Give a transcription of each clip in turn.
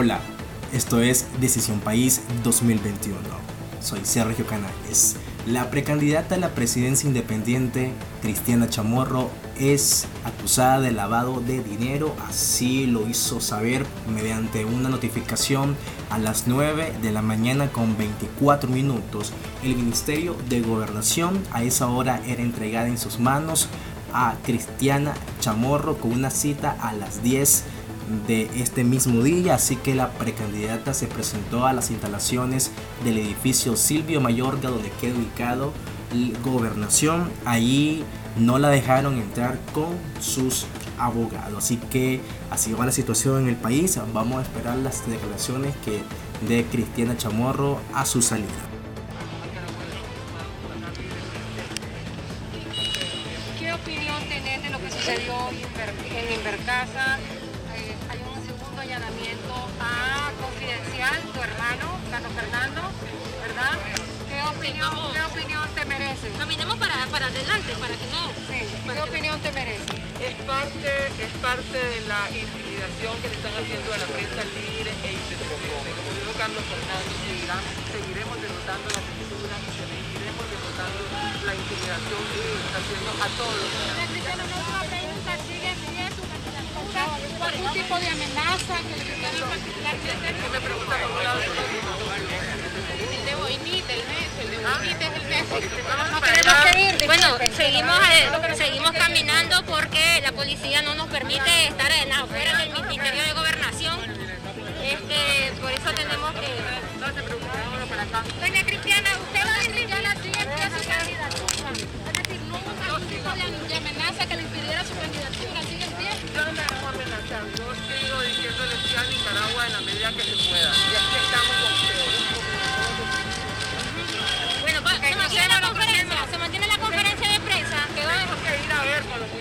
Hola, esto es Decisión País 2021. Soy Sergio Canales. La precandidata a la presidencia independiente, Cristiana Chamorro, es acusada de lavado de dinero. Así lo hizo saber mediante una notificación a las 9 de la mañana con 24 minutos. El Ministerio de Gobernación a esa hora era entregada en sus manos a Cristiana Chamorro con una cita a las 10 de este mismo día, así que la precandidata se presentó a las instalaciones del edificio Silvio Mayorga donde queda ubicado gobernación. Allí no la dejaron entrar con sus abogados. Así que así va la situación en el país. Vamos a esperar las declaraciones que de Cristiana Chamorro a su salida. ¿Qué opinión tenés de lo que sucedió en Invercasa? Tu hermano, Carlos Fernando, ¿verdad? ¿Qué opinión, ¿qué opinión te merece? Caminemos para, para adelante, para que no... Sí. ¿Qué opinión te merece? Es parte, es parte de la intimidación que le están haciendo a la prensa libre e independiente. Como dijo Carlos Fernando, seguiremos derrotando la censura, seguiremos derrotando la intimidación que está haciendo a todos algún tipo de amenaza que le particularmente? ¿Qué me pregunta por lado El de Boinite, el mes, el de Boinite es el mes. No queremos seguir. Bueno, seguimos, eh, seguimos caminando porque la policía no nos permite estar en las afueras del Ministerio de Gobernación. Este, por eso tenemos que... No se preocupe, vámonos para acá. Doña Cristiana, usted va a decir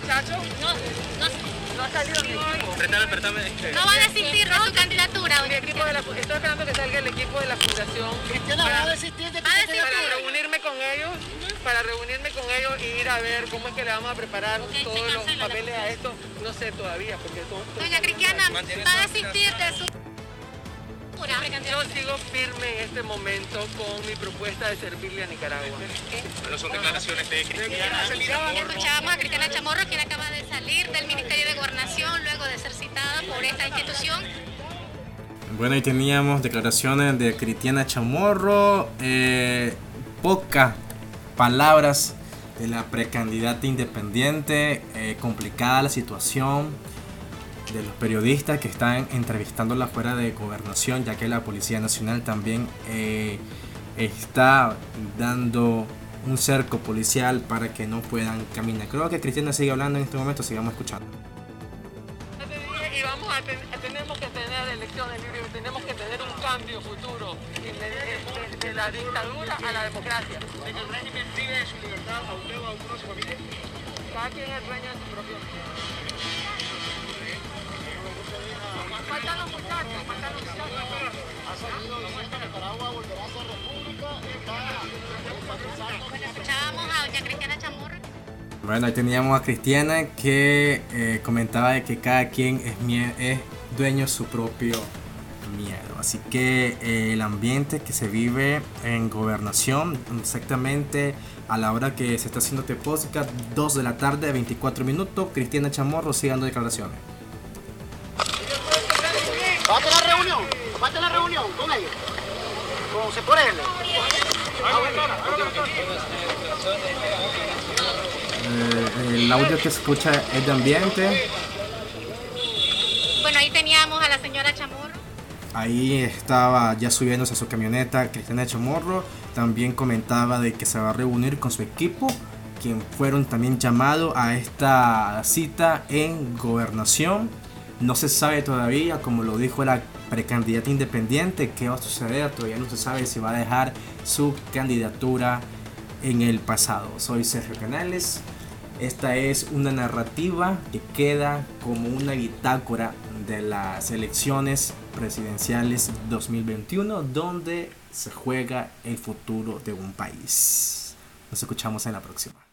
muchachos. No, no. No ha salido mi equipo. No van a asistir de su candidatura. Mi equipo de la, estoy esperando que salga el equipo de la fundación. Cristiana va a desistir de Para reunirme con ellos, para reunirme con ellos y ir a ver cómo es que le vamos a preparar todos los papeles a esto. No sé todavía, porque son... Doña Cristiana, va a desistir de su yo sigo firme en este momento con mi propuesta de servirle a Nicaragua. Bueno, son declaraciones de Cristiana Escuchábamos a Cristiana Chamorro, quien acaba de salir del Ministerio de Gobernación luego de ser citada por esta institución. Bueno, ahí teníamos declaraciones de Cristiana Chamorro, eh, pocas palabras de la precandidata independiente, eh, complicada la situación de los periodistas que están entrevistándola fuera de gobernación, ya que la Policía Nacional también eh, está dando un cerco policial para que no puedan caminar. Creo que Cristiana sigue hablando en este momento, sigamos escuchando. Y vamos a tenemos que tener elecciones libres, tenemos que tener un cambio futuro de, la dictadura a la democracia. ¿De que el régimen prive su libertad a usted o a uno de su familia? Cada quien es dueño de su propio Bueno. Bueno, ahí teníamos a Cristiana que eh, comentaba de que cada quien es, es dueño de su propio miedo. Así que eh, el ambiente que se vive en gobernación, exactamente a la hora que se está haciendo este podcast, 2 de la tarde, 24 minutos, Cristiana Chamorro sigue dando declaraciones. Aparte la reunión, aparte la reunión con ellos. Con se pone eh, el audio que escucha es de ambiente. Bueno, ahí teníamos a la señora Chamorro. Ahí estaba ya subiéndose a su camioneta Cristiana Chamorro. También comentaba de que se va a reunir con su equipo, quien fueron también llamados a esta cita en gobernación. No se sabe todavía, como lo dijo la precandidata independiente, qué va a suceder. Todavía no se sabe si va a dejar su candidatura en el pasado. Soy Sergio Canales. Esta es una narrativa que queda como una bitácora de las elecciones presidenciales 2021 donde se juega el futuro de un país. Nos escuchamos en la próxima.